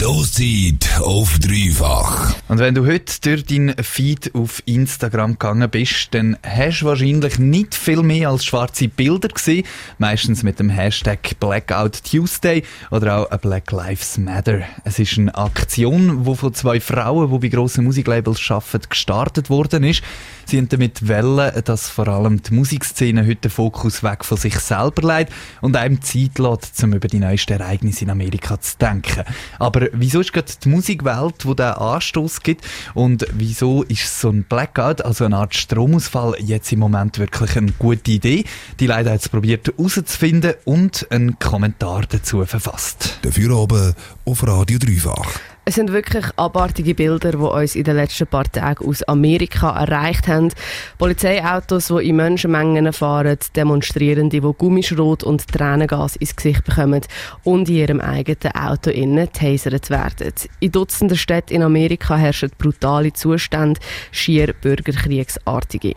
Stoßzeit auf dreifach. Und wenn du heute durch deinen Feed auf Instagram gegangen bist, dann hast du wahrscheinlich nicht viel mehr als schwarze Bilder gesehen. Meistens mit dem Hashtag Blackout Tuesday oder auch Black Lives Matter. Es ist eine Aktion, die von zwei Frauen, die bei grossen Musiklabels arbeiten, gestartet worden ist. Sie haben damit wollen, dass vor allem die Musikszene heute den Fokus weg von sich selber legt und einem Zeit lässt, um über die neuesten Ereignisse in Amerika zu denken. Aber wieso ist gerade die Musikwelt, die diesen Anstoß gibt und wieso ist so ein Blackout, also eine Art Stromausfall, jetzt im Moment wirklich eine gute Idee? Die Leute haben es probiert herauszufinden und einen Kommentar dazu verfasst. Dafür oben auf Radio Dreifach. Es sind wirklich abartige Bilder, die uns in den letzten paar Tagen aus Amerika erreicht haben. Polizeiautos, die in Menschenmengen fahren, Demonstrierende, die Gummischrot und Tränengas ins Gesicht bekommen und in ihrem eigenen Auto innen tasert werden. In Dutzenden Städten in Amerika herrschen brutale Zustände, schier bürgerkriegsartige.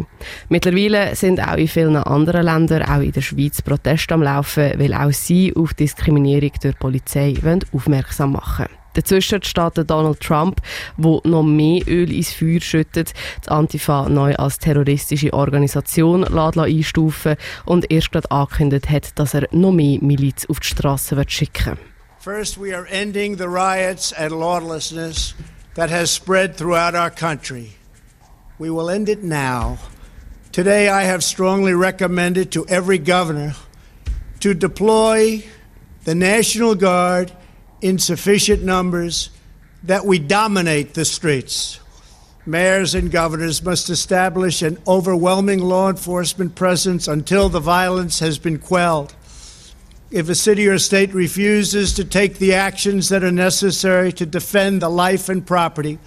Mittlerweile sind auch in vielen anderen Ländern, auch in der Schweiz, Proteste am Laufen, weil auch sie auf Diskriminierung durch die Polizei aufmerksam machen wollen. Dazwischen steht Donald Trump, der noch mehr Öl ins Feuer schüttet, die Antifa neu als terroristische Organisation einstufen und erst gerade angekündigt hat, dass er noch mehr Miliz auf die Straße wird schicken First, we are ending the riots and lawlessness that has spread throughout our country. We will end it now. Today, I have strongly recommended to every governor to deploy the National Guard in sufficient numbers that we dominate the streets. Mayors and governors must establish an overwhelming law enforcement presence until the violence has been quelled. If a city or state refuses to take the actions that are necessary to defend the life and property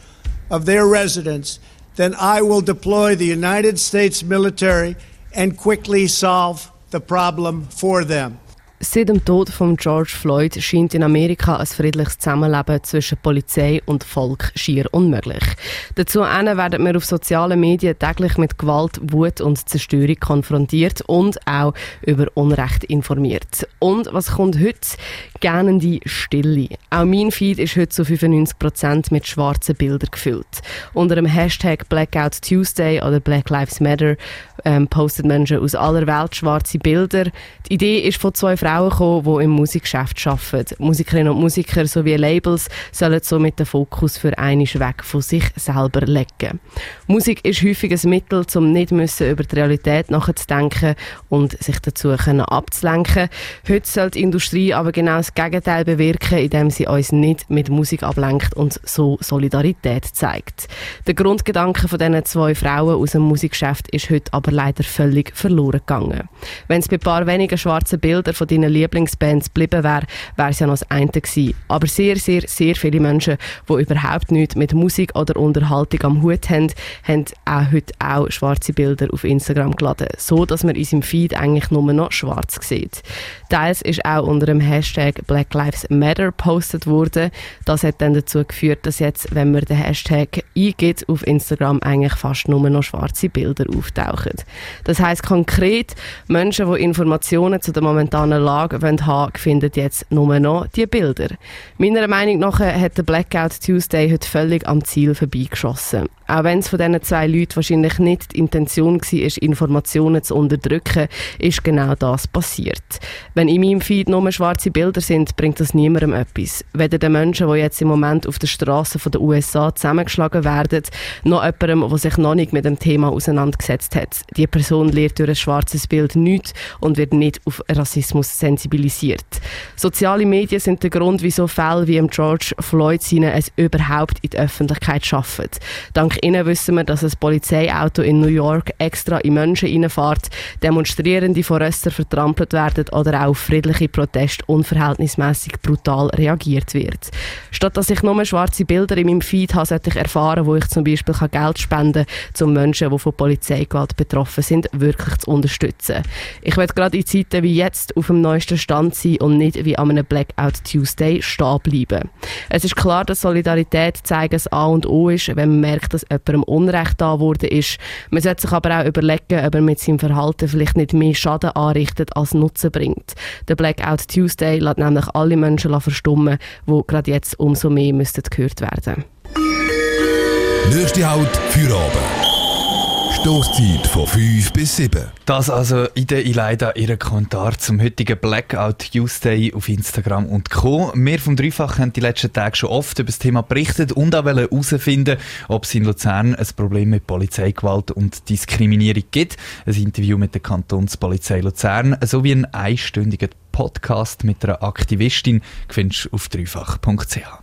of their residents, then I will deploy the United States military and quickly solve the problem for them. Seit dem Tod von George Floyd scheint in Amerika ein friedliches Zusammenleben zwischen Polizei und Volk schier unmöglich. Dazu werden wir auf sozialen Medien täglich mit Gewalt, Wut und Zerstörung konfrontiert und auch über Unrecht informiert. Und was kommt heute? Gerne die Stille. Auch mein Feed ist heute zu 95% mit schwarzen Bildern gefüllt. Unter dem Hashtag Blackout Tuesday oder Black Lives Matter ähm, postet Menschen aus aller Welt schwarze Bilder. Die Idee ist von zwei Frauen gekommen, die im Musikgeschäft arbeiten. Musikerinnen und Musiker sowie Labels sollen somit den Fokus für einen weg von sich selber legen. Musik ist häufig ein Mittel, um nicht müssen über die Realität nachzudenken und sich dazu können abzulenken. Heute soll die Industrie aber genau das Gegenteil bewirken, indem sie uns nicht mit Musik ablenkt und so Solidarität zeigt. Der Grundgedanke von diesen zwei Frauen aus dem Musikgeschäft ist heute aber leider völlig verloren gegangen. Wenn es bei ein paar wenigen schwarzen Bildern von deinen Lieblingsbands geblieben wäre, wäre es ja noch das eine gewesen. Aber sehr, sehr, sehr viele Menschen, die überhaupt nichts mit Musik oder Unterhaltung am Hut haben, haben auch heute auch schwarze Bilder auf Instagram geladen, so dass man in seinem Feed eigentlich nur noch schwarz sieht. Teils ist auch unter dem Hashtag Black Lives Matter postet worden. Das hat dann dazu geführt, dass jetzt, wenn man den Hashtag eingibt auf Instagram, eigentlich fast nur noch schwarze Bilder auftauchen. Das heißt konkret, Menschen, die Informationen zu der momentanen Lage haben wollen, finden jetzt nur noch die Bilder. Meiner Meinung nach hat der Blackout Tuesday heute völlig am Ziel vorbeigeschossen. Auch wenn es von diesen zwei Leuten wahrscheinlich nicht die Intention war, Informationen zu unterdrücken, ist genau das passiert. Wenn in meinem Feed nur schwarze Bilder sind, bringt das niemandem etwas. Weder den Menschen, die jetzt im Moment auf der Straße der USA zusammengeschlagen werden, noch jemandem, der sich noch nicht mit dem Thema auseinandergesetzt hat. Die Person lernt durch ein schwarzes Bild nichts und wird nicht auf Rassismus sensibilisiert. Soziale Medien sind der Grund, wieso Fälle wie im George Floyd es überhaupt in die Öffentlichkeit schaffen. Dank Dank ihnen wissen wir, dass ein Polizeiauto in New York extra in Menschen reinfährt, Demonstrierende von Röster vertrampelt werden oder auch auf friedliche Proteste unverhältnismäßig brutal reagiert wird. Statt dass ich nur schwarze Bilder in meinem Feed habe, sollte ich erfahren, wo ich zum Beispiel Geld spenden kann, um Menschen, die von Polizeigewalt betroffen sind, wirklich zu unterstützen. Ich werde gerade in Zeiten wie jetzt auf dem neuesten Stand sein und nicht wie an einem Blackout Tuesday stehen bleiben. Es ist klar, dass Solidarität zeigen A und O ist, wenn man merkt, dass jemandem Unrecht da wurde ist. Man sollte sich aber auch überlegen, ob er mit seinem Verhalten vielleicht nicht mehr Schaden anrichtet als Nutzen bringt. Der Blackout Tuesday lässt nämlich alle Menschen verstummen, die gerade jetzt umso mehr müssten gehört werden. Nächste Halt für oben. Stoßzeit von 5 bis 7. Das also Ida Ileida, ihren Kommentar zum heutigen Blackout Tuesday auf Instagram und Co. Wir vom Dreifach haben die letzten Tage schon oft über das Thema berichtet und auch herausfinden, ob es in Luzern ein Problem mit Polizeigewalt und Diskriminierung gibt. Ein Interview mit der Kantonspolizei Luzern sowie ein einstündiger Podcast mit einer Aktivistin findest du auf dreifach.ch.